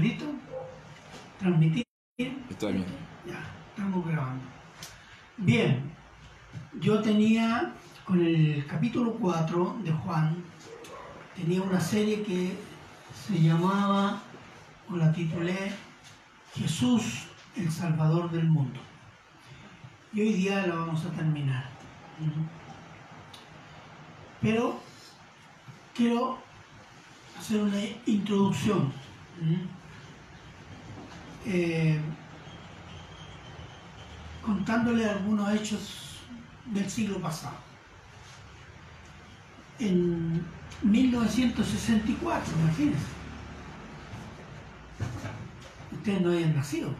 listo? ¿Transmitir? Está bien. Ya, estamos grabando. Bien, yo tenía con el capítulo 4 de Juan, tenía una serie que se llamaba, o la titulé, Jesús, el Salvador del Mundo. Y hoy día la vamos a terminar. Pero quiero hacer una introducción. Eh, contándole algunos hechos del siglo pasado. En 1964, imagínense. Ustedes no habían nacido.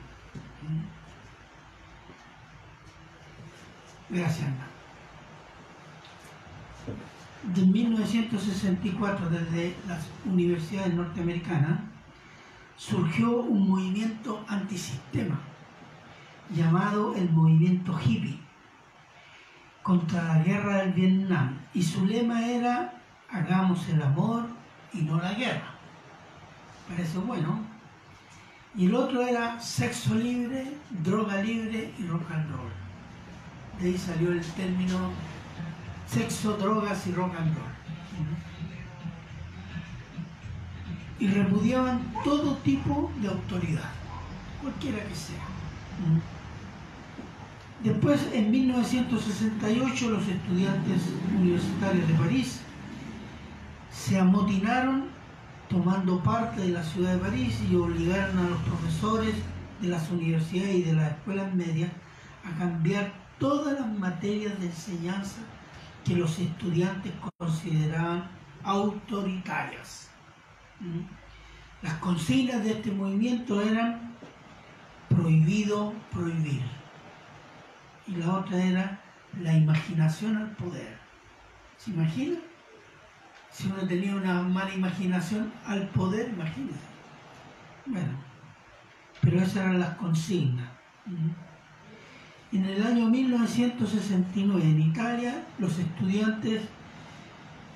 Gracias, Ana. De 1964, desde las universidades norteamericanas, surgió un movimiento antisistema llamado el movimiento hippie contra la guerra del Vietnam y su lema era hagamos el amor y no la guerra. Parece bueno. Y el otro era sexo libre, droga libre y rock and roll. De ahí salió el término sexo, drogas y rock and roll. Y repudiaban todo tipo de autoridad, cualquiera que sea. Después, en 1968, los estudiantes universitarios de París se amotinaron tomando parte de la ciudad de París y obligaron a los profesores de las universidades y de las escuelas medias a cambiar todas las materias de enseñanza que los estudiantes consideraban autoritarias. Las consignas de este movimiento eran prohibido prohibir. Y la otra era la imaginación al poder. ¿Se imagina? Si uno tenía una mala imaginación al poder, imagínese. Bueno, pero esas eran las consignas. En el año 1969 en Italia los estudiantes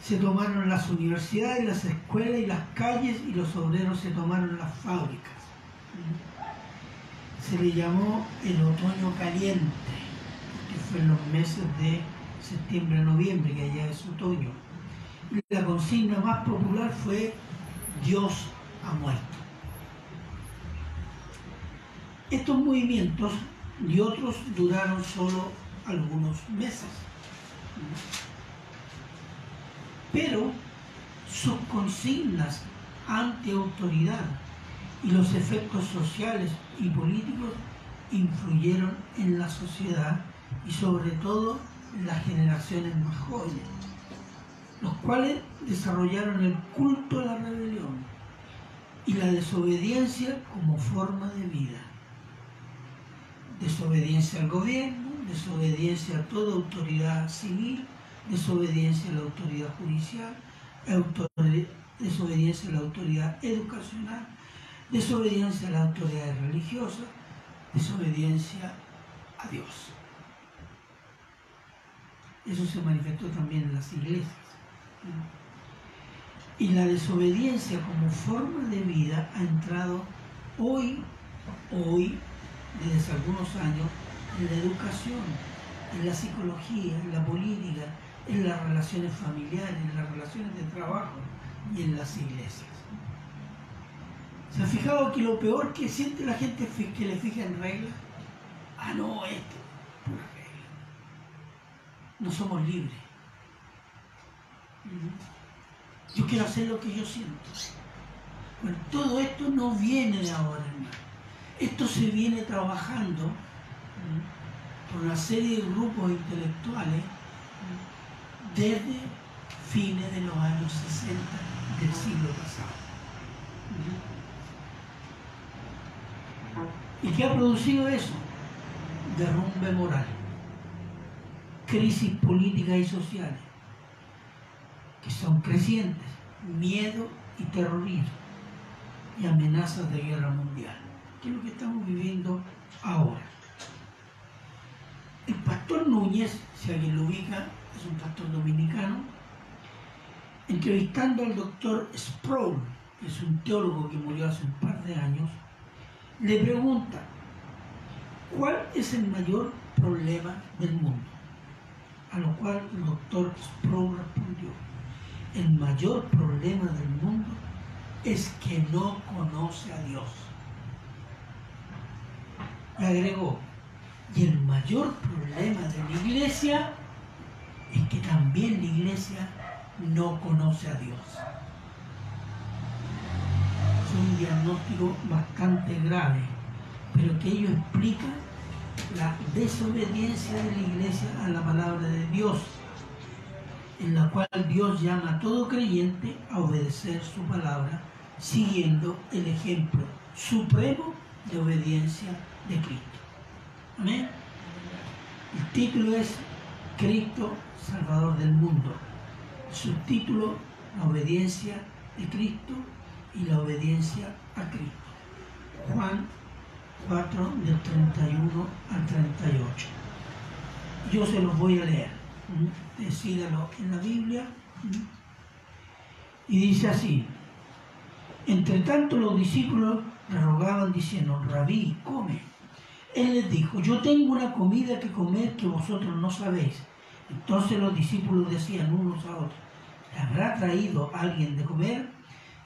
se tomaron las universidades, las escuelas y las calles y los obreros se tomaron las fábricas. Se le llamó el otoño caliente, que fue en los meses de septiembre a noviembre, que allá es otoño. Y la consigna más popular fue Dios ha muerto. Estos movimientos y otros duraron solo algunos meses. Pero sus consignas ante autoridad y los efectos sociales y políticos influyeron en la sociedad y sobre todo en las generaciones más jóvenes, los cuales desarrollaron el culto a la rebelión y la desobediencia como forma de vida. Desobediencia al gobierno, desobediencia a toda autoridad civil, desobediencia a la autoridad judicial, desobediencia a la autoridad educacional, desobediencia a las autoridades religiosas, desobediencia a Dios. Eso se manifestó también en las iglesias. Y la desobediencia como forma de vida ha entrado hoy, hoy, desde hace algunos años, en la educación, en la psicología, en la política, en las relaciones familiares, en las relaciones de trabajo y en las iglesias. ¿Se ha fijado que lo peor que siente la gente es que le fija reglas? Ah, no, esto, pura regla. No somos libres. Yo quiero hacer lo que yo siento. Bueno, todo esto no viene de ahora, hermano. Esto se viene trabajando por una serie de grupos intelectuales. Desde fines de los años 60 del siglo pasado. ¿Y qué ha producido eso? Derrumbe moral, crisis políticas y sociales, que son crecientes, miedo y terrorismo, y amenazas de guerra mundial, que es lo que estamos viviendo ahora. El pastor Núñez, si alguien lo ubica, un pastor dominicano, entrevistando al doctor Sproul, que es un teólogo que murió hace un par de años, le pregunta, ¿cuál es el mayor problema del mundo? A lo cual el doctor Sproul respondió, el mayor problema del mundo es que no conoce a Dios. Y agregó, y el mayor problema de la iglesia es que también la iglesia no conoce a Dios. Es un diagnóstico bastante grave, pero que ello explica la desobediencia de la iglesia a la palabra de Dios, en la cual Dios llama a todo creyente a obedecer su palabra, siguiendo el ejemplo supremo de obediencia de Cristo. Amén. El título es Cristo, Salvador del mundo. Subtítulo, la obediencia de Cristo y la obediencia a Cristo. Juan 4 del 31 al 38. Yo se los voy a leer. Decídalo en la Biblia. Y dice así. Entre tanto los discípulos le rogaban diciendo, Rabí, come. Él les dijo, yo tengo una comida que comer que vosotros no sabéis. Entonces los discípulos decían unos a otros, ¿le habrá traído alguien de comer?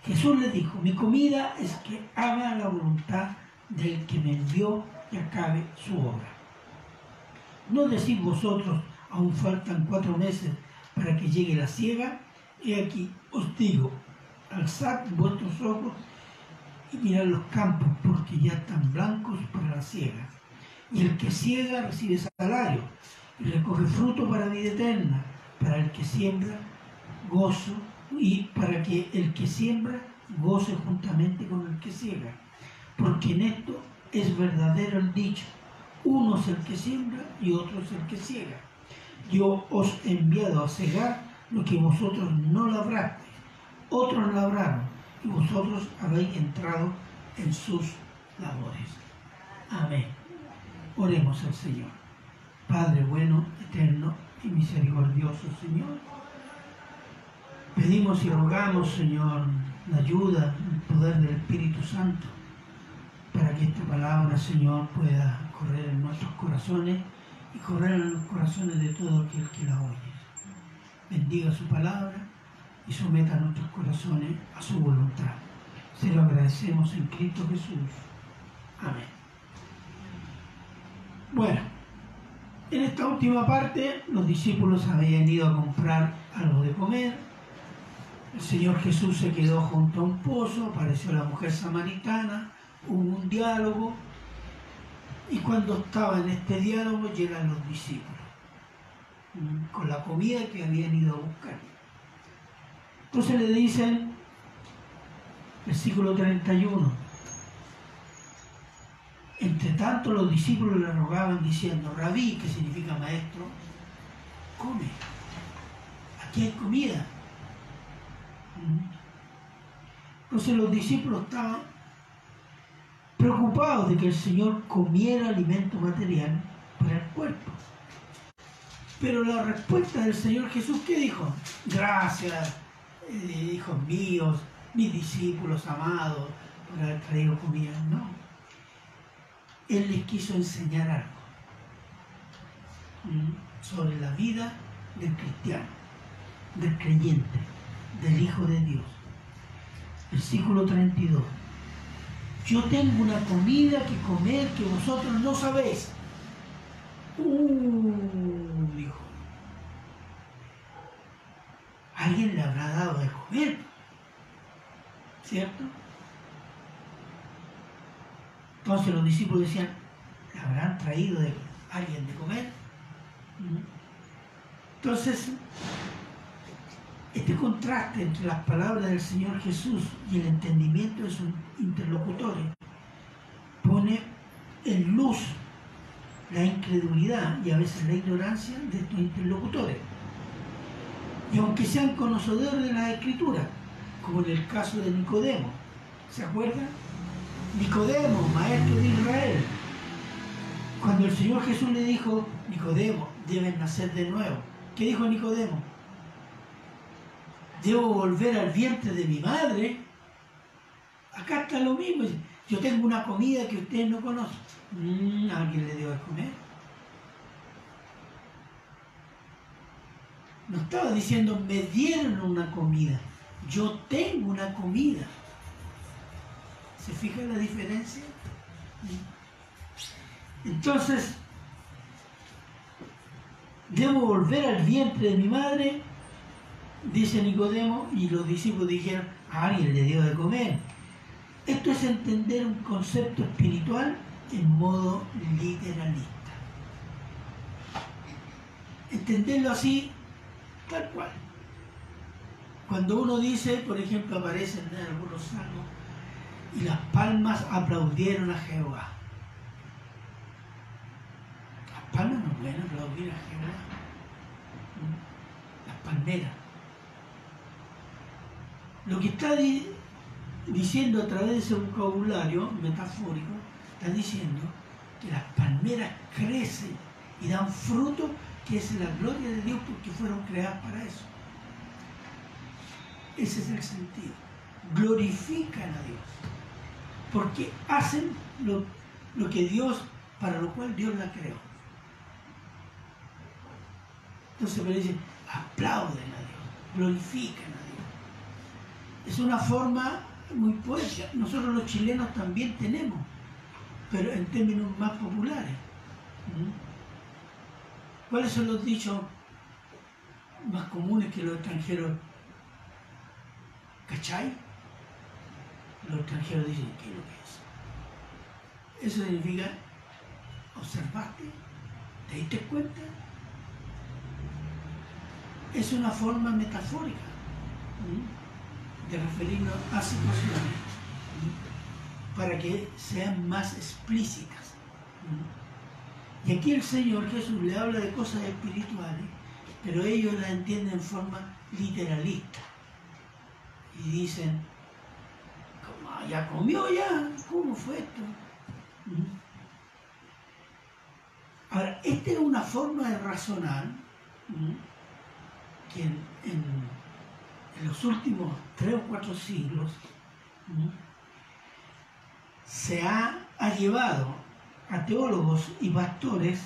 Jesús les dijo, mi comida es que haga la voluntad del que me envió y acabe su obra. ¿No decís vosotros, aún faltan cuatro meses para que llegue la ciega? He aquí, os digo, alzad vuestros ojos y mirad los campos, porque ya están blancos para la ciega. Y el que ciega recibe salario y recoge fruto para vida eterna, para el que siembra gozo y para que el que siembra goce juntamente con el que ciega. Porque en esto es verdadero el dicho, uno es el que siembra y otro es el que ciega. Yo os he enviado a cegar lo que vosotros no labrasteis, otros labraron y vosotros habéis entrado en sus labores. Amén. Oremos al Señor. Padre bueno, eterno y misericordioso Señor. Pedimos y rogamos, Señor, la ayuda, el poder del Espíritu Santo, para que esta palabra, Señor, pueda correr en nuestros corazones y correr en los corazones de todo aquel que la oye. Bendiga su palabra y someta nuestros corazones a su voluntad. Se lo agradecemos en Cristo Jesús. Amén. Bueno, en esta última parte los discípulos habían ido a comprar algo de comer. El Señor Jesús se quedó junto a un pozo, apareció la mujer samaritana, hubo un diálogo y cuando estaba en este diálogo llegan los discípulos con la comida que habían ido a buscar. Entonces le dicen, versículo 31, entre tanto los discípulos le rogaban diciendo, rabí, que significa maestro, come, aquí hay comida. Entonces los discípulos estaban preocupados de que el Señor comiera alimento material para el cuerpo. Pero la respuesta del Señor Jesús, ¿qué dijo? Gracias, eh, hijos míos, mis discípulos amados, por haber traído comida. No. Él les quiso enseñar algo sobre la vida del cristiano, del creyente, del Hijo de Dios. Versículo 32. Yo tengo una comida que comer que vosotros no sabéis. Uh, dijo. Alguien le habrá dado de comer. ¿Cierto? Entonces los discípulos decían, ¿le habrán traído de alguien de comer? Entonces, este contraste entre las palabras del Señor Jesús y el entendimiento de sus interlocutores pone en luz la incredulidad y a veces la ignorancia de estos interlocutores. Y aunque sean conocedores de la Escritura, como en el caso de Nicodemo, ¿se acuerdan? Nicodemo, maestro de Israel, cuando el Señor Jesús le dijo, Nicodemo, deben nacer de nuevo. ¿Qué dijo Nicodemo? Debo volver al vientre de mi madre. Acá está lo mismo. Yo tengo una comida que ustedes no conocen. Mm, ¿Alguien le dio a comer? No estaba diciendo me dieron una comida. Yo tengo una comida. ¿Se fija la diferencia? Entonces, debo volver al vientre de mi madre, dice Nicodemo, y los discípulos dijeron, a alguien le dio de comer. Esto es entender un concepto espiritual en modo literalista. Entenderlo así, tal cual. Cuando uno dice, por ejemplo, aparecen en algunos salmos, y las palmas aplaudieron a Jehová. Las palmas no pueden aplaudir a Jehová. Las palmeras. Lo que está diciendo a través de ese vocabulario metafórico, está diciendo que las palmeras crecen y dan fruto, que es la gloria de Dios porque fueron creadas para eso. Ese es el sentido. Glorifican a Dios. Porque hacen lo, lo que Dios, para lo cual Dios la creó. Entonces me dicen, aplauden a Dios, glorifican a Dios. Es una forma muy poética. Nosotros los chilenos también tenemos, pero en términos más populares. ¿Mm? ¿Cuáles son los dichos más comunes que los extranjeros ¿Cachai? Los extranjeros dicen, ¿qué es lo que es? Eso significa, ¿observaste? ¿Te diste cuenta? Es una forma metafórica de referirnos a situaciones para que sean más explícitas. Y aquí el Señor Jesús le habla de cosas espirituales, pero ellos la entienden en forma literalista y dicen, ya comió ya, ¿cómo fue esto? Ahora, esta es una forma de razonar que en, los últimos tres o cuatro siglos se ha, ha, llevado a teólogos y pastores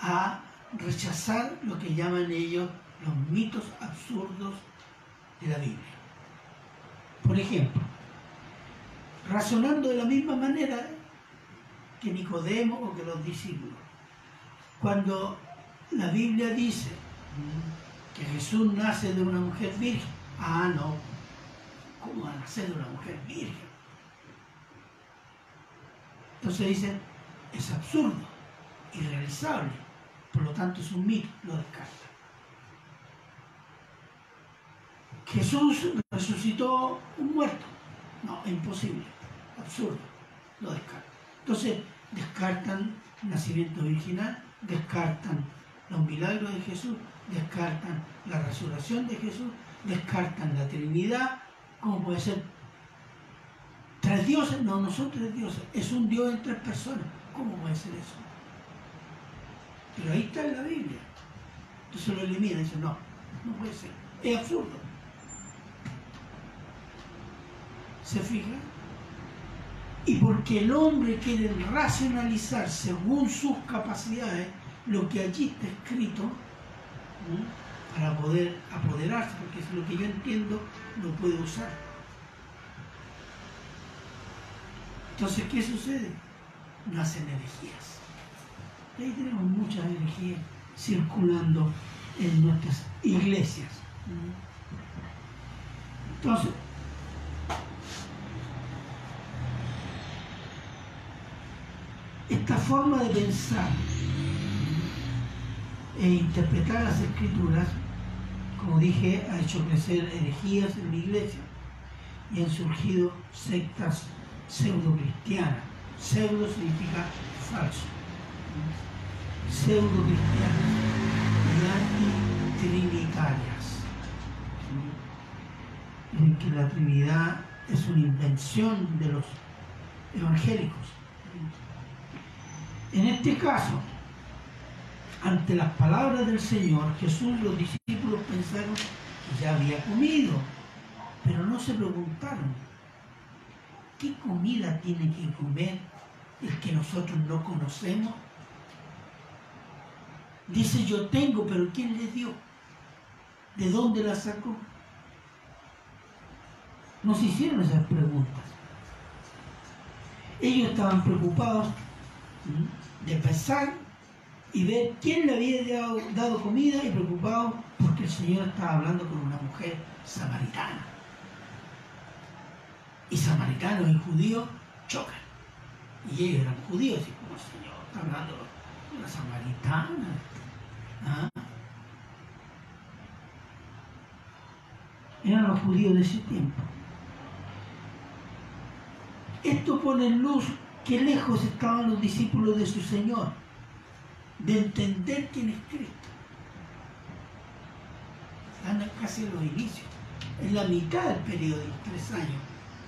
a rechazar lo que llaman ellos los mitos absurdos de la Biblia. Por ejemplo, razonando de la misma manera que Nicodemo o que los discípulos, cuando la Biblia dice que Jesús nace de una mujer virgen, ah, no, ¿cómo va a nacer de una mujer virgen? Entonces dicen, es absurdo, irrealizable, por lo tanto es un mito, lo descarta. Jesús resucitó un muerto. No, es imposible, absurdo, lo descartan. Entonces, descartan el nacimiento virginal, descartan los milagros de Jesús, descartan la resurrección de Jesús, descartan la Trinidad, ¿cómo puede ser? ¿Tres dioses? No, no son tres dioses, es un Dios en tres personas. ¿Cómo puede ser eso? Pero ahí está en la Biblia. Entonces lo eliminan y dicen, no, no puede ser, es absurdo. ¿Se fija? Y porque el hombre quiere racionalizar según sus capacidades lo que allí está escrito, para poder apoderarse, porque es lo que yo entiendo, lo puede usar. Entonces, ¿qué sucede? Nacen herejías. Ahí tenemos muchas herejías circulando en nuestras iglesias. Entonces, Esta forma de pensar e interpretar las escrituras, como dije, ha hecho crecer herejías en la iglesia y han surgido sectas pseudo-cristianas. Pseudo significa falso. Pseudo-cristianas y antitrinitarias. En que la Trinidad es una invención de los evangélicos en este caso, ante las palabras del Señor, Jesús, los discípulos pensaron que ya había comido. Pero no se preguntaron, ¿qué comida tiene que comer el que nosotros no conocemos? Dice, yo tengo, pero ¿quién le dio? ¿De dónde la sacó? No se hicieron esas preguntas. Ellos estaban preocupados de pensar y ver quién le había dado, comida y preocupados porque el Señor estaba hablando con una mujer samaritana. Y samaritanos y judíos chocan. Y ellos eran judíos y como el Señor está hablando con una samaritana. ¿Ah? Eran los judíos de ese tiempo. Esto pone en luz que lejos estaban los discípulos de su Señor de entender quién es Cristo. Están casi en los inicios, en la mitad del periodo de los tres años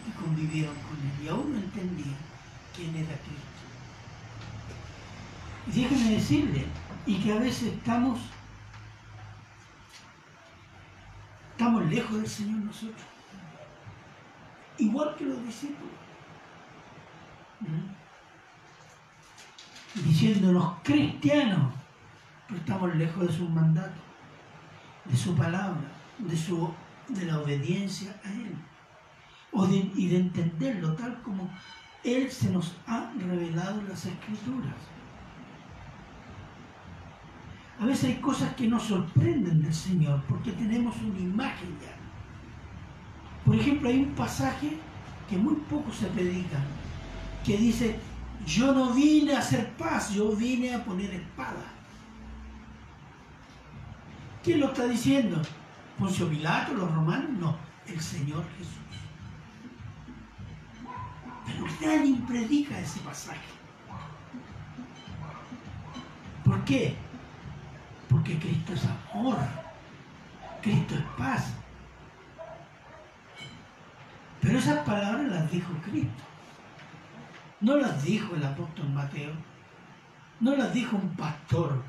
que convivieron con él y aún no entendían quién era Cristo. Y déjenme decirle, y que a veces estamos, estamos lejos del Señor nosotros, igual que los discípulos. Diciéndonos cristianos, pero estamos lejos de su mandato, de su palabra, de, su, de la obediencia a Él, o de, y de entenderlo tal como Él se nos ha revelado en las Escrituras. A veces hay cosas que nos sorprenden del Señor porque tenemos una imagen ya. Por ejemplo, hay un pasaje que muy poco se predica, que dice, yo no vine a hacer paz, yo vine a poner espada. ¿Quién lo está diciendo? ¿Poncio Pilato, los romanos? No, el Señor Jesús. Pero nadie predica ese pasaje. ¿Por qué? Porque Cristo es amor, Cristo es paz. Pero esas palabras las dijo Cristo. No las dijo el apóstol Mateo, no las dijo un pastor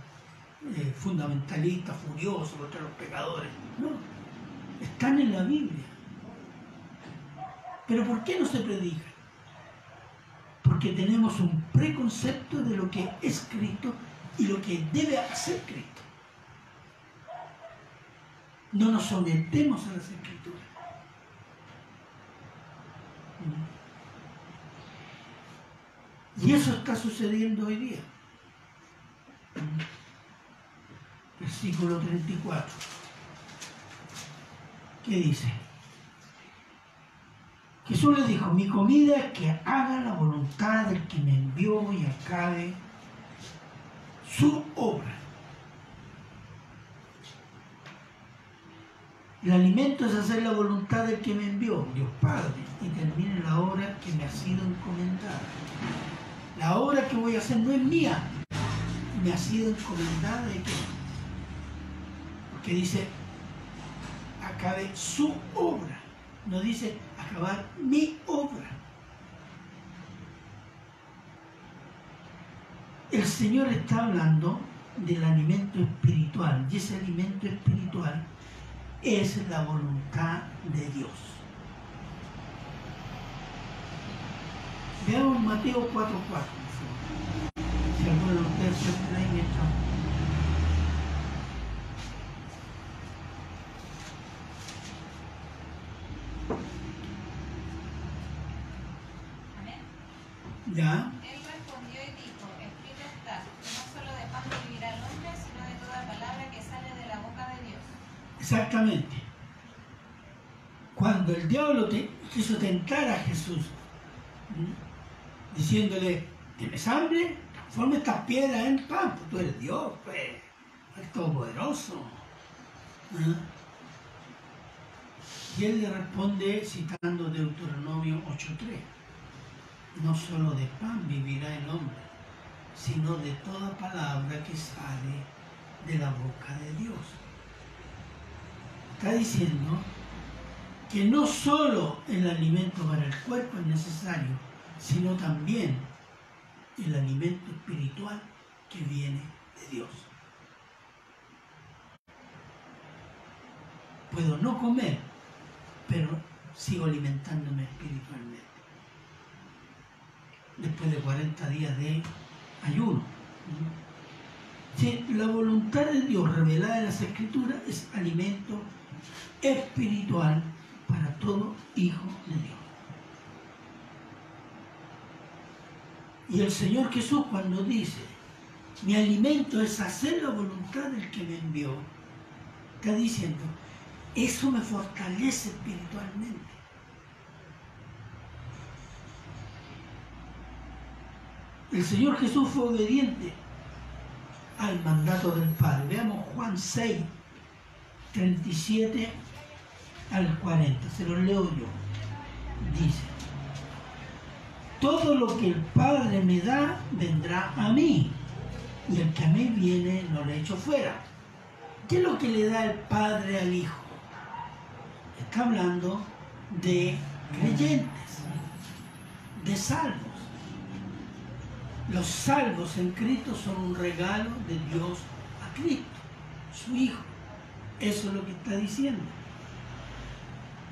eh, fundamentalista, furioso contra los pecadores. No, están en la Biblia. Pero ¿por qué no se predica? Porque tenemos un preconcepto de lo que es Cristo y lo que debe hacer Cristo. No nos sometemos a las escrituras. Y eso está sucediendo hoy día. Versículo 34. ¿Qué dice? Jesús le dijo, mi comida es que haga la voluntad del que me envió y acabe su obra. El alimento es hacer la voluntad del que me envió, Dios Padre, y termine la obra que me ha sido encomendada. La obra que voy a hacer no es mía, me ha sido encomendada de qué? Porque dice, acabe su obra, no dice acabar mi obra. El Señor está hablando del alimento espiritual y ese alimento espiritual es la voluntad de Dios. Veamos Mateo 4.4, por favor. Si alguno de ustedes se ahí mientras. ¿Ya? Él respondió y dijo, escrito está, no solo de pan vivirá el hombre, sino de toda palabra que sale de la boca de Dios. Exactamente. Cuando el diablo te, quiso tentar a Jesús, diciéndole, ¿tienes hambre? Transforma estas piedras en pan, pues tú eres Dios, pues, eres todopoderoso. ¿Ah? Y él le responde citando Deuteronomio 8.3, no solo de pan vivirá el hombre, sino de toda palabra que sale de la boca de Dios. Está diciendo que no solo el alimento para el cuerpo es necesario, sino también el alimento espiritual que viene de Dios. Puedo no comer, pero sigo alimentándome espiritualmente. Después de 40 días de ayuno. la voluntad de Dios revelada en las Escrituras es alimento espiritual para todo hijo de Dios. Y el Señor Jesús cuando dice, mi alimento es hacer la voluntad del que me envió, está diciendo, eso me fortalece espiritualmente. El Señor Jesús fue obediente al mandato del Padre. Veamos Juan 6, 37 al 40. Se lo leo yo. Dice, todo lo que el Padre me da vendrá a mí, y el que a mí viene no le echo fuera. ¿Qué es lo que le da el Padre al Hijo? Está hablando de creyentes, de salvos. Los salvos en Cristo son un regalo de Dios a Cristo, su Hijo. Eso es lo que está diciendo.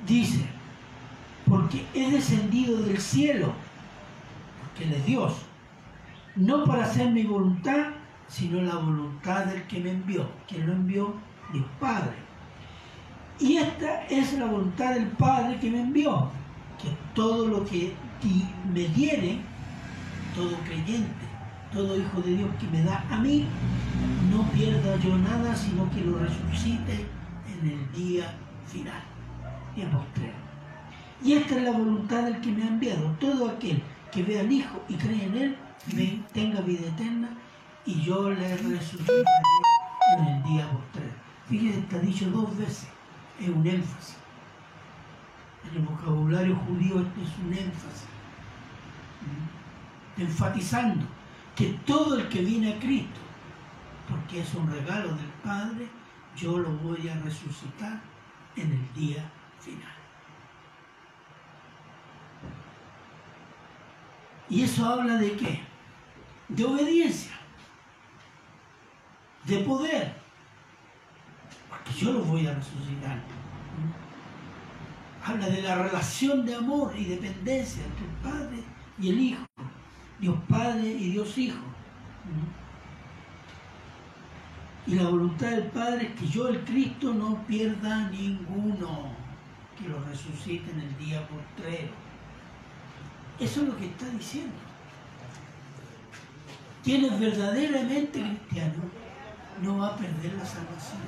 Dice, porque he descendido del cielo, porque Él es Dios, no para hacer mi voluntad, sino la voluntad del que me envió. quien lo envió? Dios Padre. Y esta es la voluntad del Padre que me envió, que todo lo que me diere, todo creyente, todo hijo de Dios que me da a mí, no pierda yo nada, sino que lo resucite en el día final. Y esta es la voluntad del que me ha enviado. Todo aquel que vea al Hijo y cree en Él, tenga vida eterna y yo le resucitaré en el día postrero. Fíjense, está dicho dos veces, es un énfasis. En el vocabulario judío esto es un énfasis. ¿Mm? Enfatizando que todo el que viene a Cristo, porque es un regalo del Padre, yo lo voy a resucitar en el día final. Y eso habla de qué? De obediencia, de poder, porque yo lo voy a resucitar. Habla de la relación de amor y dependencia entre el Padre y el Hijo, Dios Padre y Dios Hijo. Y la voluntad del Padre es que yo, el Cristo, no pierda ninguno que lo resucite en el día postrero. Eso es lo que está diciendo. Quien es verdaderamente cristiano no va a perder la salvación.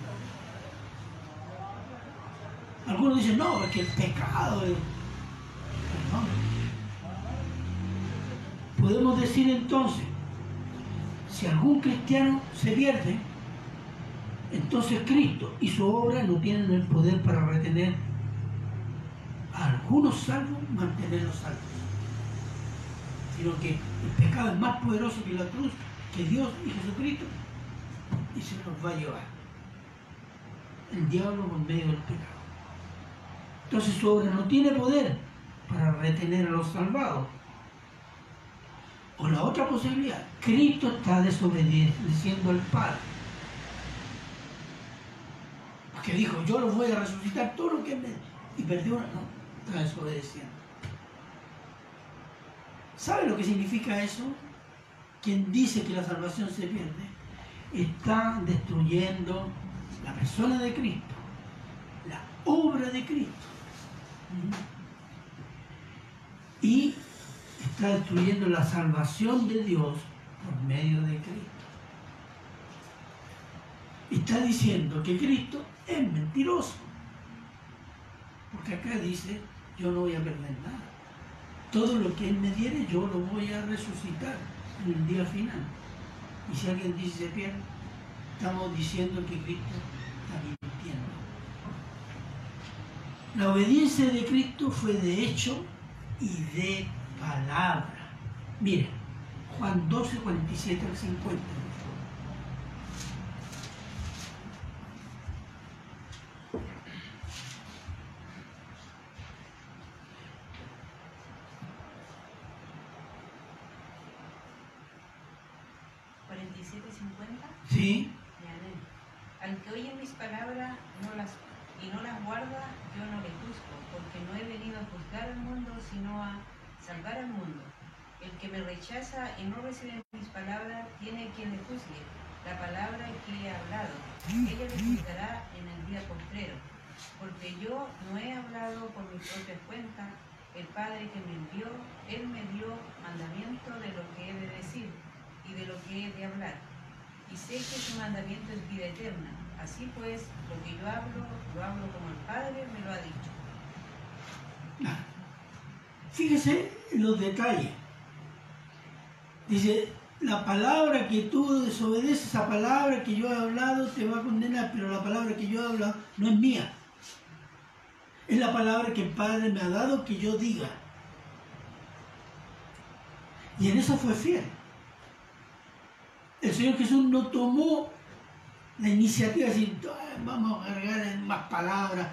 Algunos dicen, no, es que el pecado es... Podemos decir entonces, si algún cristiano se pierde, entonces Cristo y su obra no tienen el poder para retener algunos salvos, mantenerlos salvos. Sino que el pecado es más poderoso que la cruz, que Dios y Jesucristo, y se nos va a llevar. El diablo por medio del pecado. Entonces su obra no tiene poder para retener a los salvados. O la otra posibilidad, Cristo está desobedeciendo al Padre. Porque dijo, yo lo voy a resucitar todo lo que me... Y perdió una... No, está desobedeciendo. ¿Sabe lo que significa eso? Quien dice que la salvación se pierde está destruyendo la persona de Cristo, la obra de Cristo. Y está destruyendo la salvación de Dios por medio de Cristo. Está diciendo que Cristo es mentiroso. Porque acá dice yo no voy a perder nada. Todo lo que Él me diere, yo lo voy a resucitar en el día final. Y si alguien dice se pierde, estamos diciendo que Cristo está mintiendo. La obediencia de Cristo fue de hecho y de palabra. Miren, Juan 12, 47 al 50. 47, 50. Sí. Al que oye mis palabras, no las y no las guarda, yo no le juzgo, porque no he venido a juzgar al mundo, sino a salvar al mundo. El que me rechaza y no recibe mis palabras, tiene quien le juzgue. La palabra que he hablado, ella le juzgará en el día postrero. Porque yo no he hablado por mi propia cuenta, el Padre que me envió, Él me dio mandamiento de lo que he de decir y de lo que he de hablar. Y sé que su mandamiento es vida eterna. Así pues, lo que yo hablo, lo hablo como el Padre me lo ha dicho. Fíjese en los detalles. Dice, la palabra que tú desobedeces, esa palabra que yo he hablado te va a condenar, pero la palabra que yo he hablado no es mía. Es la palabra que el Padre me ha dado que yo diga. Y en eso fue fiel. El Señor Jesús no tomó la iniciativa de decir, vamos a agregar más palabras,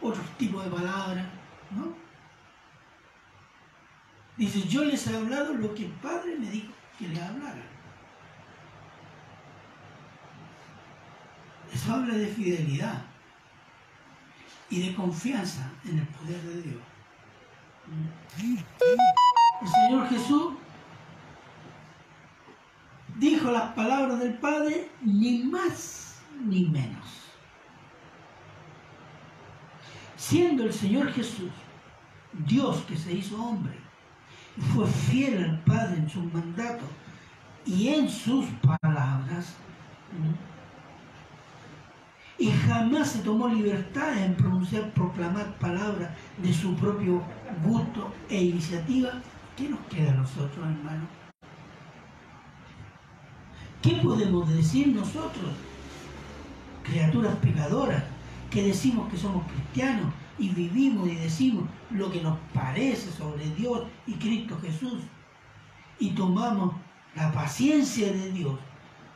otros tipos de palabras, ¿no? Dice, yo les he hablado lo que el Padre me dijo que les hablara. Eso habla de fidelidad y de confianza en el poder de Dios. El Señor Jesús dijo las palabras del Padre, ni más ni menos. Siendo el Señor Jesús Dios que se hizo hombre, fue fiel al Padre en sus mandatos y en sus palabras, y jamás se tomó libertad en pronunciar, proclamar palabras de su propio gusto e iniciativa, ¿qué nos queda a nosotros, hermanos? ¿Qué podemos decir nosotros, criaturas pecadoras, que decimos que somos cristianos y vivimos y decimos lo que nos parece sobre Dios y Cristo Jesús y tomamos la paciencia de Dios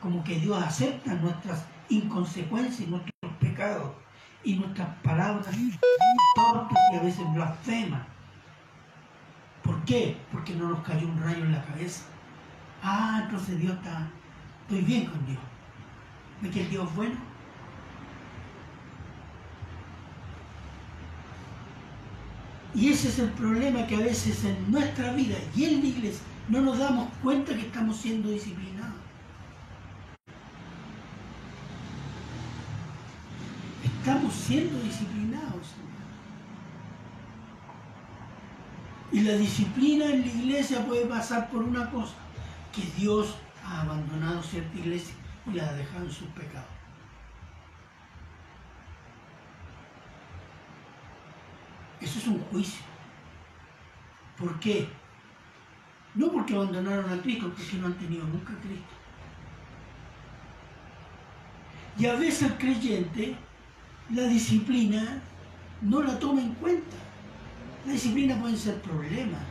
como que Dios acepta nuestras inconsecuencias y nuestros pecados y nuestras palabras torpes y a veces blasfemas. ¿Por qué? Porque no nos cayó un rayo en la cabeza. Ah, entonces Dios está, estoy bien con Dios. ¿Ve que el Dios bueno? Y ese es el problema que a veces en nuestra vida y en la iglesia no nos damos cuenta que estamos siendo disciplinados. Estamos siendo disciplinados. Y la disciplina en la iglesia puede pasar por una cosa, que Dios ha abandonado cierta iglesia y la ha dejado en sus pecados. Eso es un juicio. ¿Por qué? No porque abandonaron a Cristo, porque no han tenido nunca a Cristo. Y a veces el creyente, la disciplina no la toma en cuenta. La disciplina puede ser problemas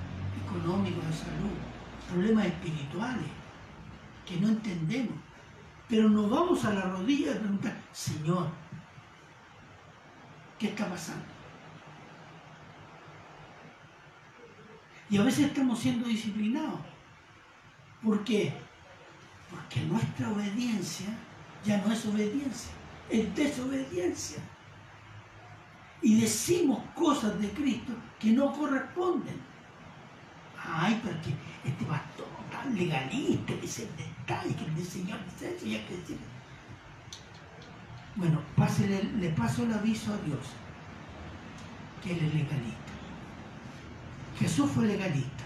económicos, de salud, problemas espirituales, que no entendemos. Pero nos vamos a la rodilla de preguntar, Señor, ¿qué está pasando? Y a veces estamos siendo disciplinados. ¿Por qué? Porque nuestra obediencia ya no es obediencia, es desobediencia. Y decimos cosas de Cristo que no corresponden. Ay, porque este pastor tan legalista, que es el detalle, que el Señor dice eso, ya que decir. Bueno, le paso el aviso a Dios, que Él es legalista. Jesús fue legalista.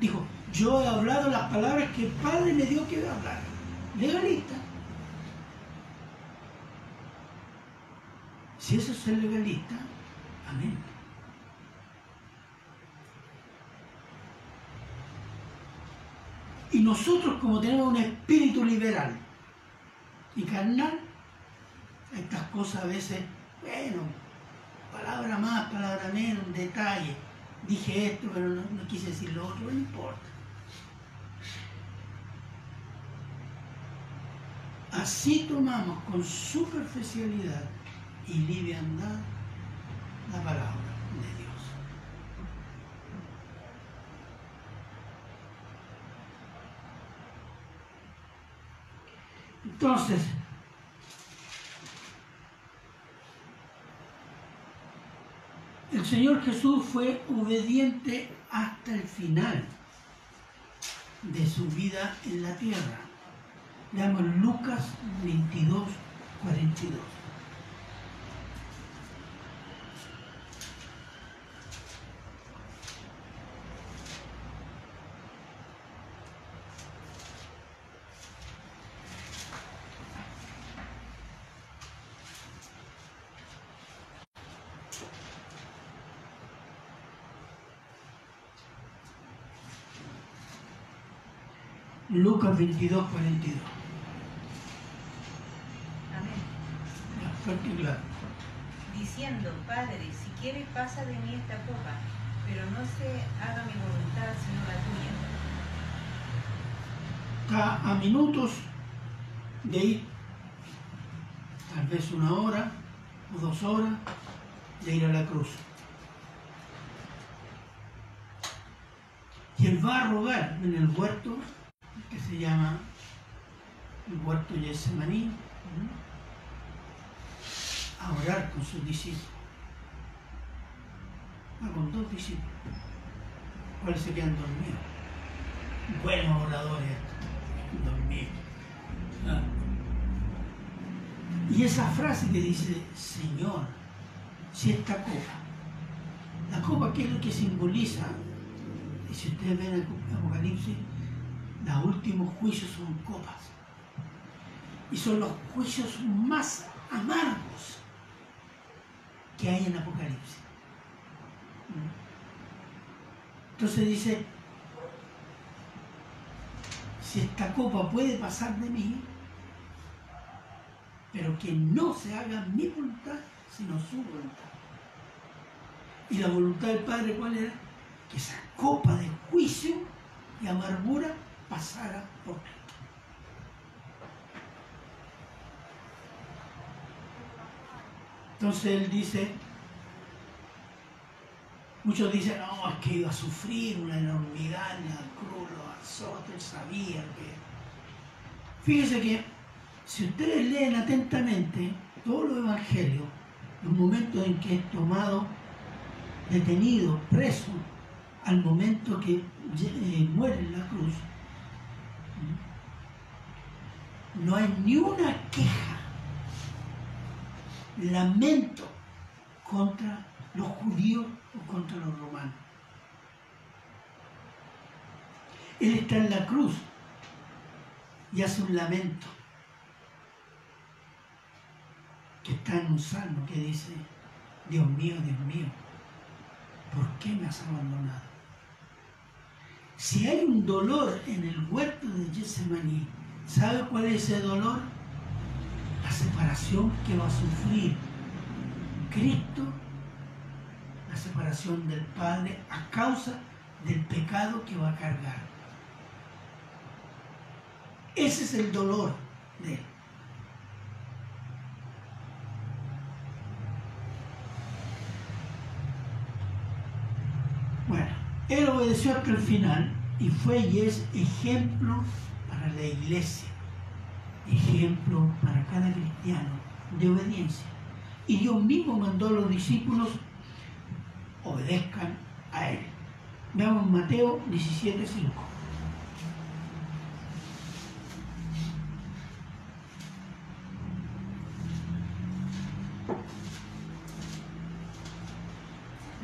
Dijo, yo he hablado las palabras que el Padre me dio que hablar. Legalista. Si eso es ser legalista, amén. Y nosotros como tenemos un espíritu liberal y carnal, estas cosas a veces, bueno, palabra más, palabra menos, detalle dije esto, pero no, quise decir lo otro, no importa. Así tomamos con superficialidad y liviandad la palabra de Dios. Entonces, Señor Jesús fue obediente hasta el final de su vida en la tierra. Leamos Lucas 22, 42. Lucas 22, 42. Amén. Ya, fuerte y claro. Diciendo, Padre, si quieres pasa de mí esta copa, pero no se haga mi voluntad sino la tuya. Está a minutos de ir, tal vez una hora o dos horas, de ir a la cruz. Y él va a rogar en el huerto que se llama el huerto Yesemaní, a orar con sus discípulos. Va con dos discípulos, cuáles se quedan dormidos. Buenos oradores dormidos. Ah. Y esa frase que dice, Señor, si esta copa, la copa que es lo que simboliza, y si ustedes ven el Apocalipsis, los últimos juicios son copas. Y son los juicios más amargos que hay en Apocalipsis. Entonces dice, si esta copa puede pasar de mí, pero que no se haga mi voluntad, sino su voluntad. Y la voluntad del Padre, ¿cuál era? Que esa copa de juicio y amargura pasara por Cristo. Entonces él dice, muchos dicen, no, es que iba a sufrir una enormidad en la cruz, los azotes, él sabía que... Fíjese que si ustedes leen atentamente todos los evangelios, los momentos en que es tomado, detenido, preso, al momento que eh, muere en la cruz, no hay ni una queja, lamento contra los judíos o contra los romanos. Él está en la cruz y hace un lamento que está en un salmo que dice, Dios mío, Dios mío, ¿por qué me has abandonado? Si hay un dolor en el huerto de Getsemaní, ¿sabe cuál es ese dolor? La separación que va a sufrir Cristo, la separación del Padre a causa del pecado que va a cargar. Ese es el dolor de él. Bueno, él obedeció hasta el final y fue y es ejemplo para la iglesia, ejemplo para cada cristiano de obediencia. Y Dios mismo mandó a los discípulos obedezcan a Él. Veamos Mateo 17, 5.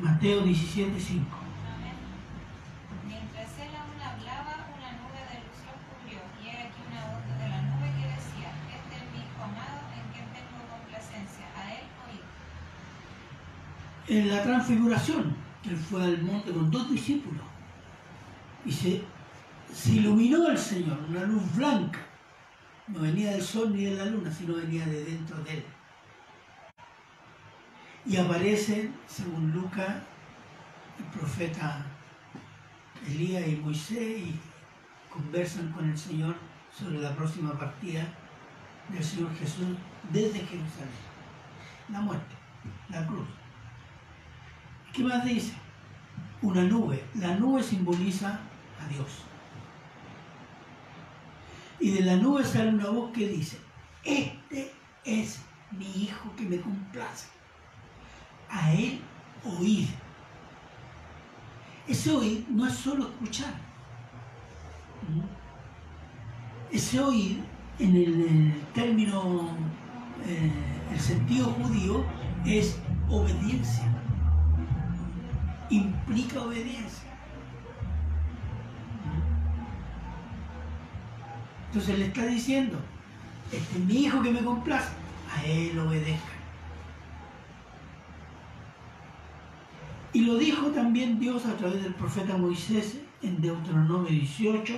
Mateo 17, 5. Amén. Mientras él aún hablaba, una nube de luz lo cubrió, y he aquí una voz de la nube que decía, Este es mi hijo amado, en quien tengo complacencia, a él oíd. En la transfiguración, él fue al monte con dos discípulos, y se, se iluminó el Señor, una luz blanca. No venía del sol ni de la luna, sino venía de dentro de él. Y aparecen, según Lucas, el profeta Elías y Moisés y conversan con el Señor sobre la próxima partida del Señor Jesús desde Jerusalén. La muerte, la cruz. ¿Qué más dice? Una nube. La nube simboliza a Dios. Y de la nube sale una voz que dice, este es mi hijo que me complace. A él oír. Ese oír no es solo escuchar. ¿Mm? Ese oír, en el, término, eh, el sentido judío, es obediencia. Implica obediencia. Entonces le está diciendo, este es mi hijo que me complace, a él obedezca. Y lo dijo también Dios a través del profeta Moisés en Deuteronomio 18,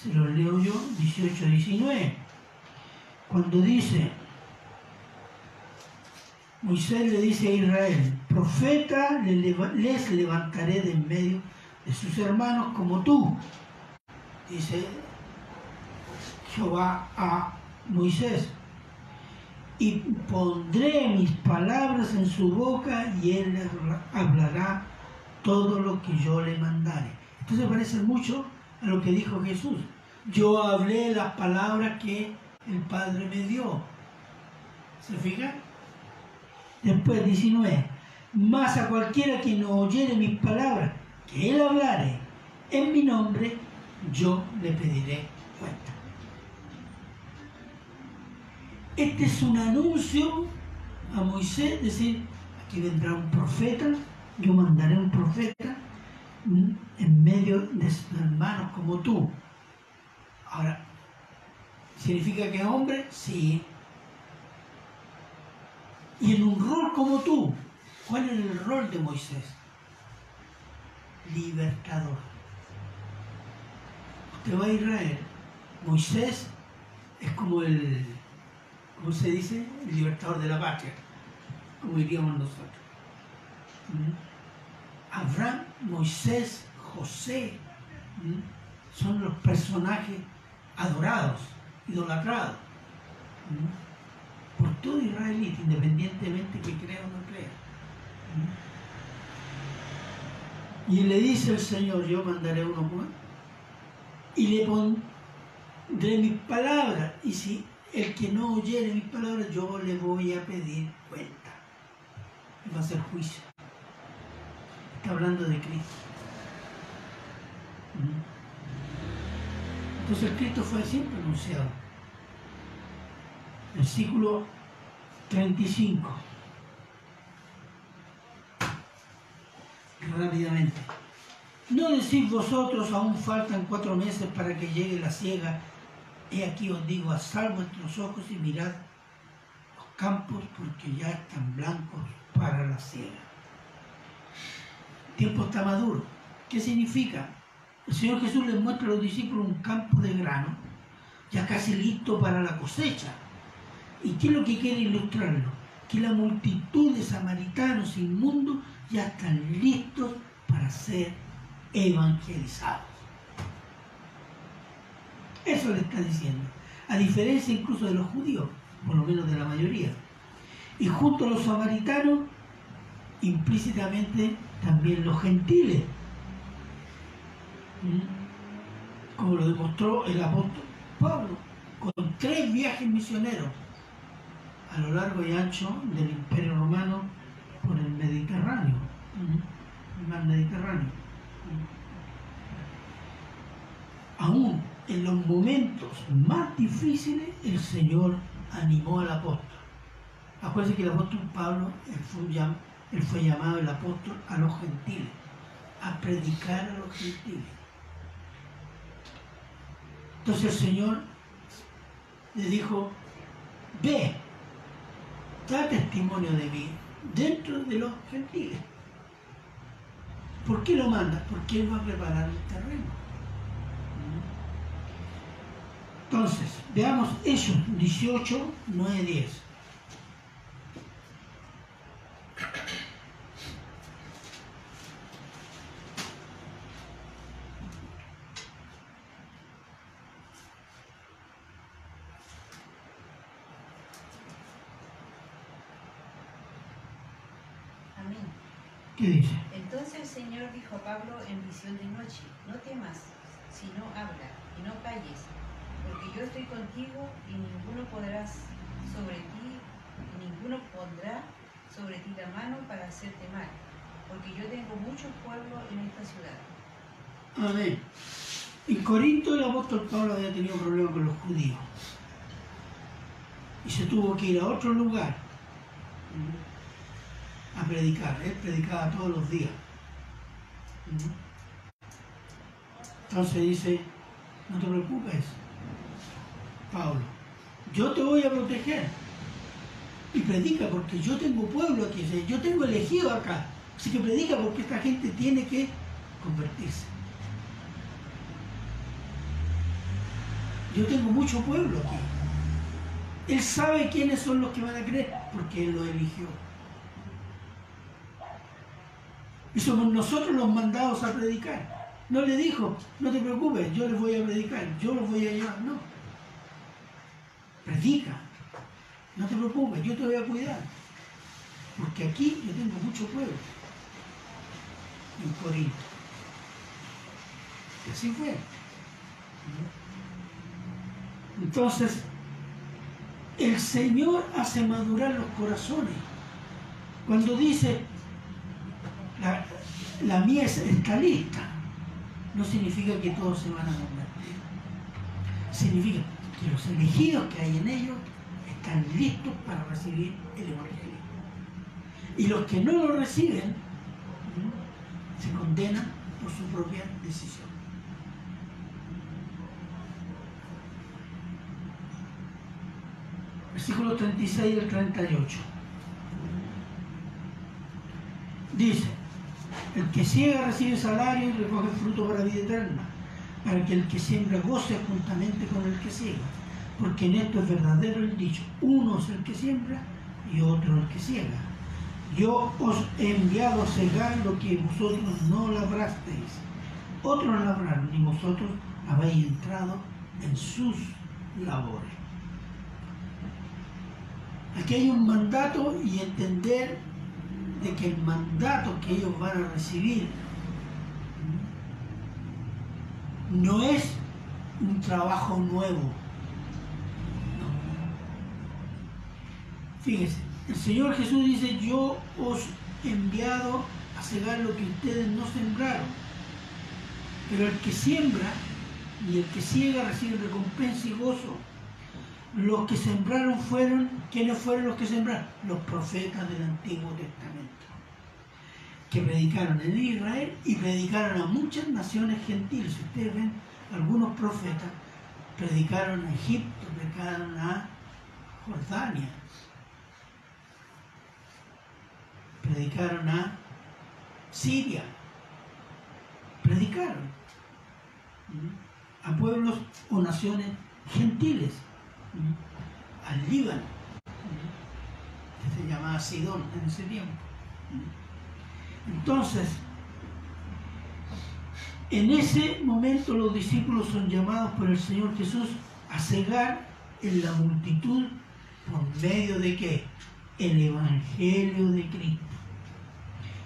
se lo leo yo, 18-19, cuando dice, Moisés le dice a Israel, profeta les levantaré de en medio de sus hermanos como tú. Dice Jehová a Moisés, y pondré mis palabras en su boca y él hablará todo lo que yo le mandare. Esto se parece mucho a lo que dijo Jesús. Yo hablé las palabras que el Padre me dio. ¿Se fija? Después 19. Más a cualquiera que no oyere mis palabras, que él hablare en mi nombre, yo le pediré cuenta. Este es un anuncio a Moisés, decir, aquí vendrá un profeta, yo mandaré un profeta en medio de sus hermanos como tú. Ahora, ¿significa que es hombre? Sí. Y en un rol como tú, ¿cuál es el rol de Moisés? Libertador. Usted va a Israel, Moisés es como el ¿cómo se dice? El libertador de la patria, como diríamos nosotros. ¿Mm? Abraham, Moisés, José, ¿Mm? son los personajes adorados, idolatrados, ¿Mm? Por todo israelita, independientemente que crea o no crea. Y le dice el Señor, yo mandaré uno más, y le pondré mis palabras, y si el que no oyere mis palabras, yo le voy a pedir cuenta. Y va a ser juicio. Está hablando de Cristo. ¿Mm? Entonces Cristo fue siempre anunciado. Versículo 35. Rápidamente. No decís vosotros, aún faltan cuatro meses para que llegue la ciega He aquí os digo, alzad vuestros ojos y mirad los campos porque ya están blancos para la siega. El tiempo está maduro. ¿Qué significa? El Señor Jesús les muestra a los discípulos un campo de grano ya casi listo para la cosecha. ¿Y qué es lo que quiere ilustrarlo? Que la multitud de samaritanos inmundos ya están listos para ser evangelizados. Eso le está diciendo. A diferencia incluso de los judíos, por lo menos de la mayoría. Y junto a los samaritanos, implícitamente también los gentiles. ¿Mm? Como lo demostró el apóstol Pablo, con tres viajes misioneros a lo largo y ancho del Imperio Romano por el Mediterráneo, el mar Mediterráneo. Aún en los momentos más difíciles el Señor animó al apóstol. Acuérdense que el apóstol Pablo él fue, llamado el apóstol a los gentiles, a predicar a los gentiles. Entonces el Señor le dijo, ve, da testimonio de mí dentro de los gentiles. ¿Por qué lo manda? Porque Él va a preparar el terreno. Entonces, veamos eso, 18, 9, 10. Amén. ¿Qué dice? Entonces el Señor dijo a Pablo en visión de noche, no temas, sino habla y no calles porque yo estoy contigo y ninguno podrá sobre ti, ninguno pondrá sobre ti la mano para hacerte mal, porque yo tengo muchos pueblos en esta ciudad. Amén. En Corinto el apóstol Pablo había tenido problemas con los judíos. Y se tuvo que ir a otro lugar a predicar. Él predicaba todos los días. Entonces dice, no te preocupes, Pablo, yo te voy a proteger. Y predica porque yo tengo pueblo aquí, yo tengo elegido acá. Así que predica porque esta gente tiene que convertirse. Yo tengo mucho pueblo aquí. Él sabe quiénes son los que van a creer porque Él lo eligió. Y somos nosotros los mandados a predicar. No le dijo, no te preocupes, yo les voy a predicar, yo los voy a llevar. No. Predica. No te preocupes, yo te voy a cuidar. Porque aquí yo tengo mucho pueblo. En Corinto. Y así fue. Entonces, el Señor hace madurar los corazones. Cuando dice, la, mies está lista, no significa que todos se van a convertir. Significa que los elegidos que hay en ellos están listos para recibir el Evangelio. Y los que no lo reciben se condenan por su propia decisión. versículos 36 al 38. Dice, el que ciega recibe salario y recoge fruto para vida eterna, para que el que siembra goce juntamente con el que ciega. Porque en esto es verdadero el dicho, uno es el que siembra y otro el que ciega. Yo os he enviado a cegar lo que vosotros no labrasteis. Otros labraron y vosotros habéis entrado en sus labores. Aquí hay un mandato y entender de que el mandato que ellos van a recibir no es un trabajo nuevo. Fíjense, el Señor Jesús dice, yo os he enviado a cegar lo que ustedes no sembraron. Pero el que siembra y el que ciega recibe recompensa y gozo los que sembraron fueron, ¿quiénes fueron los que sembraron? Los profetas del Antiguo Testamento, que predicaron en Israel y predicaron a muchas naciones gentiles. Si ustedes ven, algunos profetas predicaron a Egipto, predicaron a Jordania, predicaron a Siria, predicaron a pueblos o naciones gentiles al Líbano, que se llamaba Sidón en ese tiempo. Entonces, en ese momento los discípulos son llamados por el Señor Jesús a cegar en la multitud por medio de qué? El Evangelio de Cristo.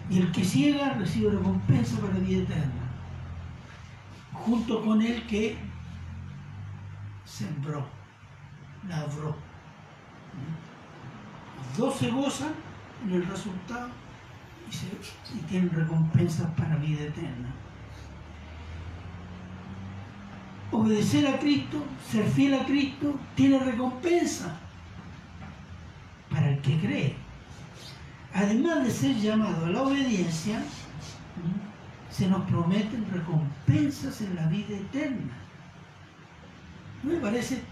Y el que ciega recibe recompensa para la vida eterna, junto con el que sembró labró. Los dos se gozan en el resultado y, tienen recompensas para vida eterna. Obedecer a Cristo, ser fiel a Cristo, tiene recompensa para el que cree. Además de ser llamado a la obediencia, se nos prometen recompensas en la vida eterna. ¿No me parece?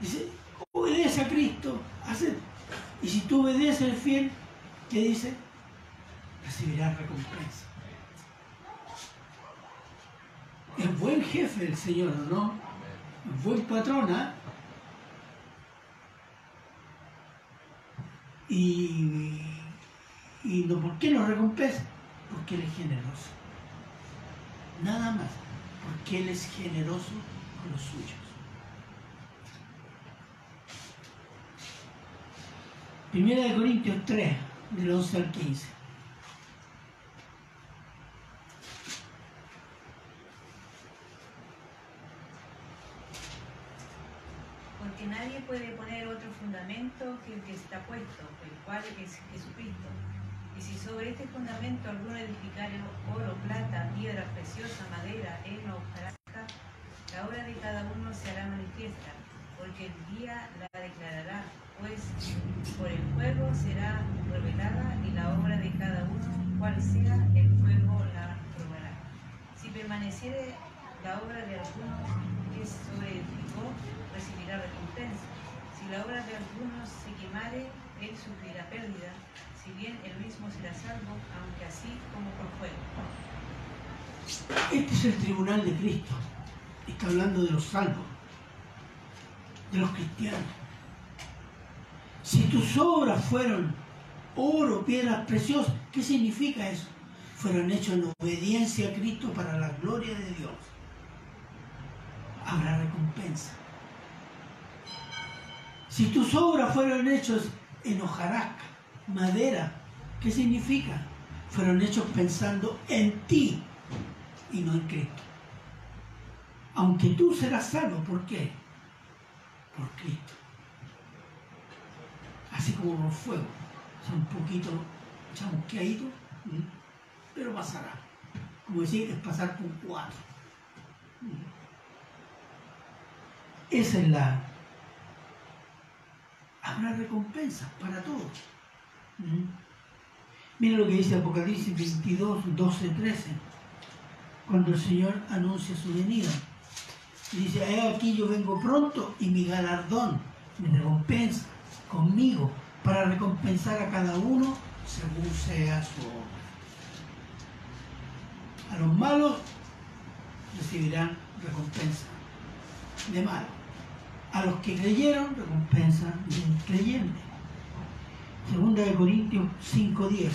Dice, obedece a Cristo, hace, y si tú obedeces el fiel, ¿qué dice? Recibirás recompensa. Es buen jefe el Señor, ¿no? Es buen patrona. ¿ah? Y, y no, ¿por qué nos recompensa? Porque Él es generoso. Nada más. Porque Él es generoso con los suyos. Primera de Corintios 3, del 11 al 15. Porque nadie puede poner otro fundamento que el que está puesto, el cual es Jesucristo. Y si sobre este fundamento alguno edificare oro, plata, piedra preciosa, madera, heno, hojarasca, la obra de cada uno se hará manifiesta, porque el día la declarará, pues por el fuego será revelada y la obra de cada uno, cual sea, el fuego la probará. Si permaneciere la obra de alguno que sobreedificó, recibirá recompensa. La obra de algunos se quemare, él sufrirá pérdida, si bien él mismo será salvo, aunque así como por fuego. Este es el tribunal de Cristo. Está hablando de los salvos, de los cristianos. Si tus obras fueron oro, piedras preciosas, ¿qué significa eso? Fueron hechos en obediencia a Cristo para la gloria de Dios. Habrá recompensa. Si tus obras fueron hechos en hojarasca, madera, ¿qué significa? Fueron hechos pensando en ti y no en Cristo. Aunque tú serás salvo, ¿por qué? Por Cristo. Así como por fuego. O sea, un poquito chamusqueadito, ¿m? pero pasará. Como decir, es pasar con cuatro. Esa es la... Habrá recompensas para todos. ¿m? Mira lo que dice Apocalipsis 22, 12, 13 cuando el Señor anuncia su venida. Dice, he aquí yo vengo pronto y mi galardón, mi recompensa conmigo para recompensar a cada uno según sea su obra. A los malos recibirán recompensa de malo. A los que creyeron, recompensa de creyente. Segunda de Corintios 5.10.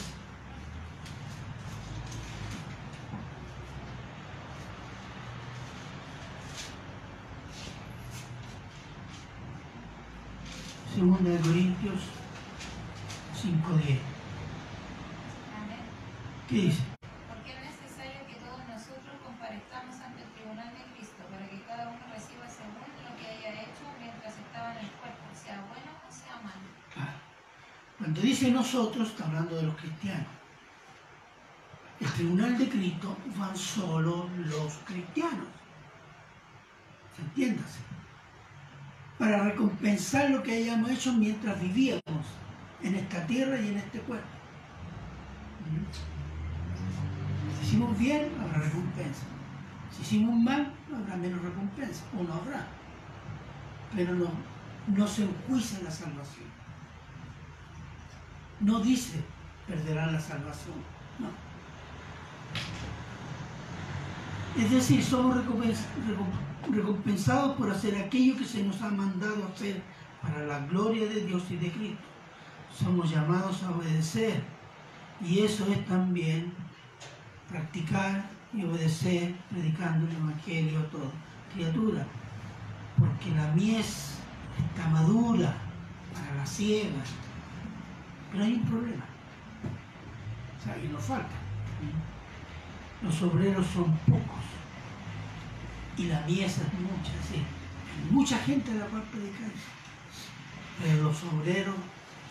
Segunda de Corintios 5.10. Amén. ¿Qué dice? Porque es necesario que todos nosotros comparezcamos ante el tribunal de Cristo, para que cada uno reciba según lo que haya hecho mientras estaba en el cuerpo, sea bueno o sea malo. Claro. Cuando dice nosotros, está hablando de los cristianos. El tribunal de Cristo van solo los cristianos. ¿Se entiéndase? Para recompensar lo que hayamos hecho mientras vivíamos en esta tierra y en este cuerpo. Si hicimos bien, habrá recompensa. Si hicimos mal, habrá menos recompensa, o no habrá. Pero no, no se enjuicia la salvación. No dice perderán la salvación. No. Es decir, somos recompens- recom- recompensados por hacer aquello que se nos ha mandado hacer para la gloria de Dios y de Cristo. Somos llamados a obedecer. Y eso es también practicar y obedecer, predicando el Evangelio a toda criatura. Porque la mies está madura para la siega. Pero hay un problema. O sea, y nos falta. Los obreros son pocos. Y la mies es mucha, sí. Hay mucha gente a la cual predicar. Pero los obreros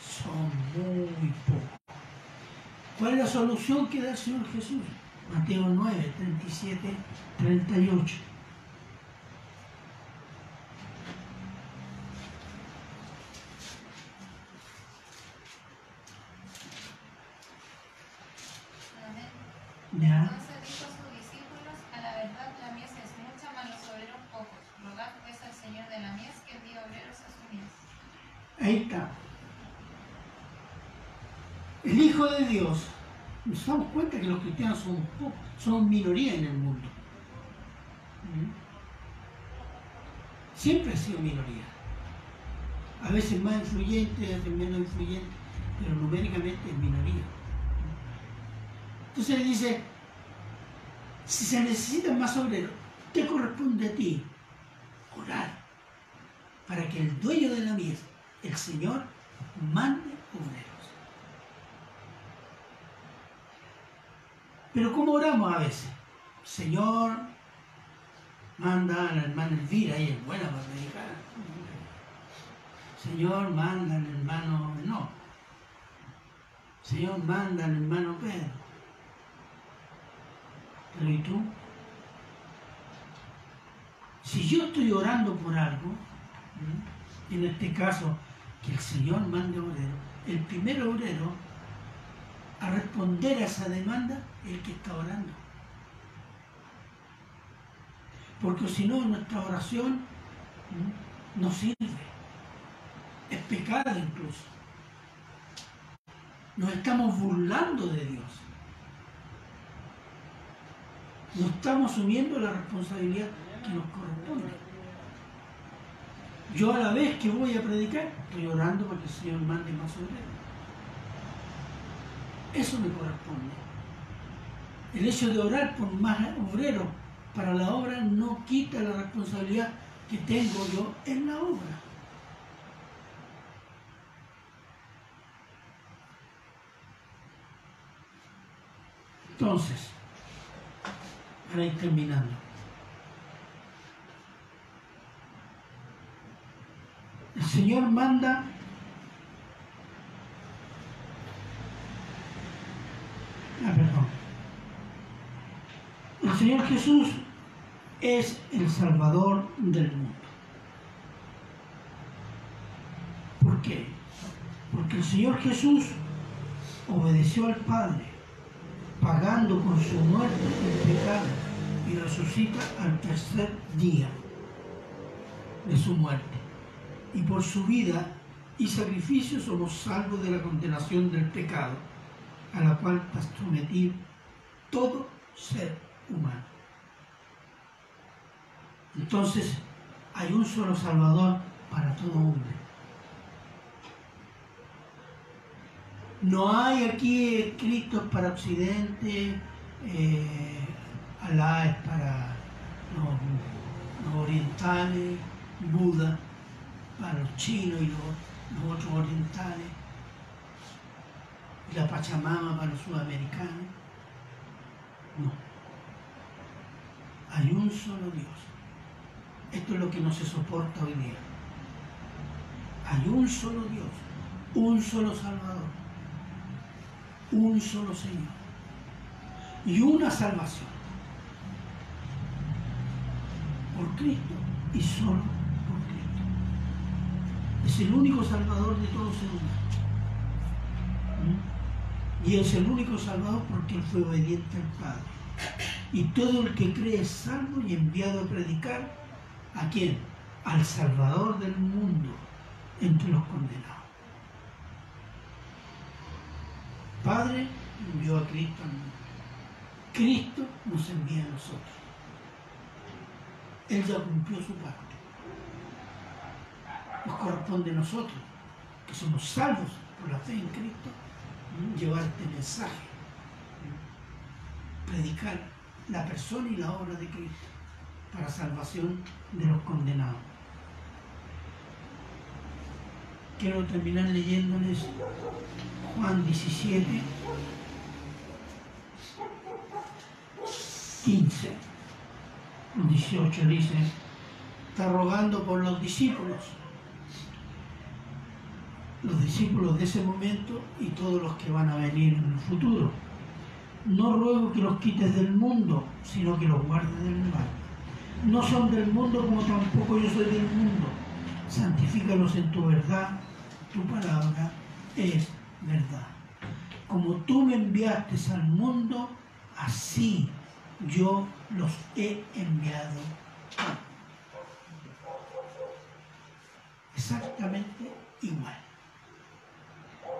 son muy pocos. ¿Cuál es la solución que da el Señor Jesús? Mateo 9, 37, 38. Amén. ¿Ya? Entonces dijo a sus discípulos, a la verdad la mies es mucha, mas los obreros pocos. Rogad pues al Señor de la mies que envíe obreros a su mies. Ahí está. El Hijo de Dios, nos damos cuenta que los cristianos son, son minoría en el mundo. ¿Mm? Siempre ha sido minoría. A veces más influyente, a veces menos influyente, pero numéricamente es minoría. Entonces él dice, si se necesitan más obreros, te corresponde a ti orar para que el dueño de la mies, el Señor, mande obreros. Pero ¿cómo oramos a veces? Señor, manda a la hermana Elvira, ella es buena para predicar. Señor, manda al hermano no. Señor manda al hermano Pedro. Pero ¿y tú? Si yo estoy orando por algo, en este caso, que el Señor mande obrero, el primer obrero a responder a esa demanda el que está orando. Porque si no, nuestra oración no sirve. Es pecado incluso. Nos estamos burlando de Dios. No estamos asumiendo la responsabilidad que nos corresponde. Yo a la vez que voy a predicar, estoy orando para que el Señor mande más obreros. Eso me corresponde. El hecho de orar por más obreros para la obra no quita la responsabilidad que tengo yo en la obra. Entonces, para ir terminando. El Señor manda Ah, perdón. El Señor Jesús es el Salvador del mundo. ¿Por qué? Porque el Señor Jesús obedeció al Padre, pagando con su muerte el pecado y resucita al tercer día de su muerte. Y por su vida y sacrificio somos salvos de la condenación del pecado a la cual está sometido todo ser humano. Entonces, hay un solo Salvador para todo hombre. No hay aquí Cristo para Occidente, eh, Alá es para los, los orientales, Buda para los chinos y los, los otros orientales y la Pachamama para los sudamericanos. No. Hay un solo Dios. Esto es lo que no se soporta hoy día. Hay un solo Dios, un solo Salvador, un solo Señor y una salvación por Cristo y solo por Cristo. Es el único Salvador de todo ser humano. Y es el único salvador porque él fue obediente al Padre. Y todo el que cree es salvo y enviado a predicar a quién? Al Salvador del mundo entre los condenados. Padre envió a Cristo al mundo. Cristo nos envía a nosotros. Él ya cumplió su parte. Nos corresponde a nosotros, que somos salvos por la fe en Cristo, llevar este mensaje, predicar la persona y la obra de Cristo para salvación de los condenados. Quiero terminar leyéndoles Juan 17, 15, 18 dice, está rogando por los discípulos los discípulos de ese momento y todos los que van a venir en el futuro. No ruego que los quites del mundo, sino que los guardes del mal. No son del mundo como tampoco yo soy del mundo. Santifícalos en tu verdad, tu palabra es verdad. Como tú me enviaste al mundo, así yo los he enviado. Exactamente igual.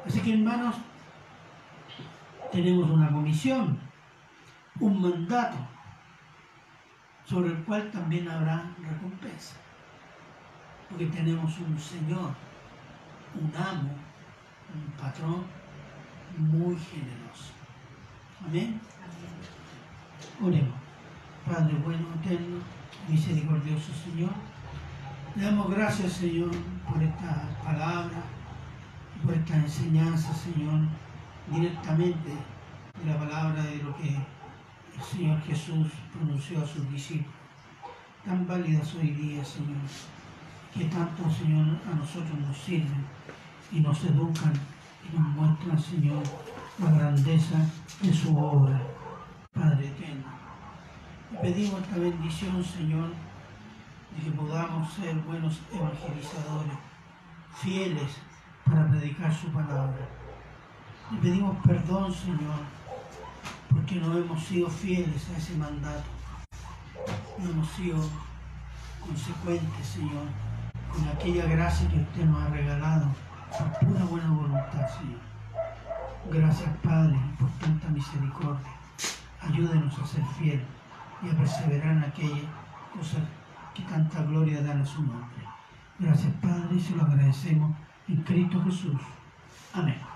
Así que hermanos, tenemos una comisión, un mandato, sobre el cual también habrá recompensa. Porque tenemos un Señor, un amo, un patrón muy generoso. Amén. Oremos. Padre bueno, eterno, misericordioso Señor, le damos gracias Señor por esta palabra por esta enseñanza, Señor, directamente de la palabra de lo que el Señor Jesús pronunció a sus discípulos. Tan válidas hoy día, Señor, que tanto, Señor, a nosotros nos sirven y nos educan y nos muestran, Señor, la grandeza de su obra, Padre eterno. Pedimos esta bendición, Señor, de que podamos ser buenos evangelizadores, fieles para predicar su palabra. Y pedimos perdón, Señor, porque no hemos sido fieles a ese mandato. No hemos sido consecuentes, Señor, con aquella gracia que usted nos ha regalado por pura buena voluntad, Señor. Gracias, Padre, por tanta misericordia. Ayúdenos a ser fieles y a perseverar en aquellas cosas que tanta gloria dan a su nombre. Gracias, Padre, y se lo agradecemos en Cristo Jesús. Amén.